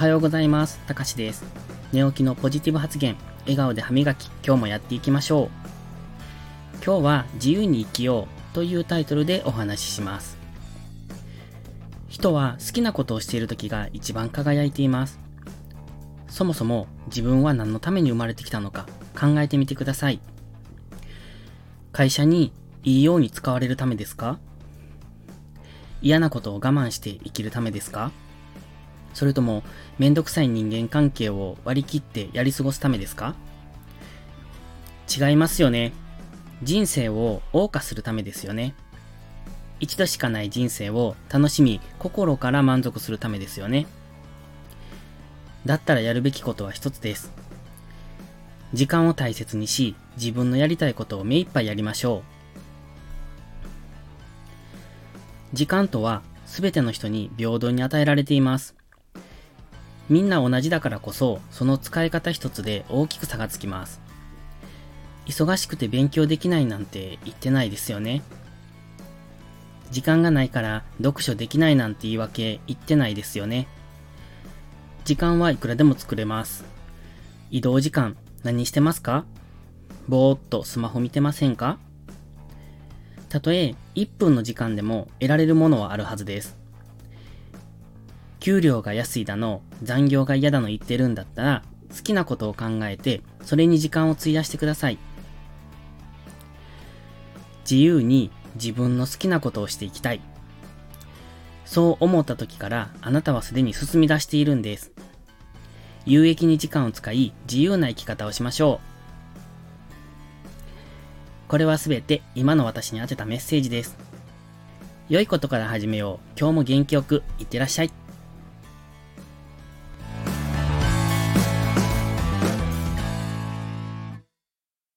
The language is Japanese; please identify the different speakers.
Speaker 1: はようございます。たかしです。寝起きのポジティブ発言、笑顔で歯磨き、今日もやっていきましょう。今日は自由に生きようというタイトルでお話しします。人は好きなことをしている時が一番輝いています。そもそも自分は何のために生まれてきたのか考えてみてください。会社にいいように使われるためですか？嫌なことを我慢して生きるためですか？それとも、めんどくさい人間関係を割り切ってやり過ごすためですか？違いますよね。人生を謳歌するためですよね。一度しかない人生を楽しみ、心から満足するためですよね。だったらやるべきことは一つです。時間を大切にし、自分のやりたいことを目いっぱいやりましょう。時間とは全ての人に平等に与えられています。みんな同じだからこそ、その使い方一つで大きく差がつきます。忙しくて勉強できないなんて言ってないですよね。時間がないから読書できないなんて言い訳言ってないですよね。時間はいくらでも作れます。移動時間何してますか？ぼーっとスマホ見てませんか？たとえ1分の時間でも得られるものはあるはずです。給料が安いだの、残業が嫌だの言ってるんだったら、好きなことを考えて、それに時間を費やしてください。自由に自分の好きなことをしていきたい。そう思った時からあなたはすでに進み出しているんです。有益に時間を使い自由な生き方をしましょう。これはすべて今の私に当てたメッセージです。良いことから始めよう。今日も元気よくいってらっしゃい。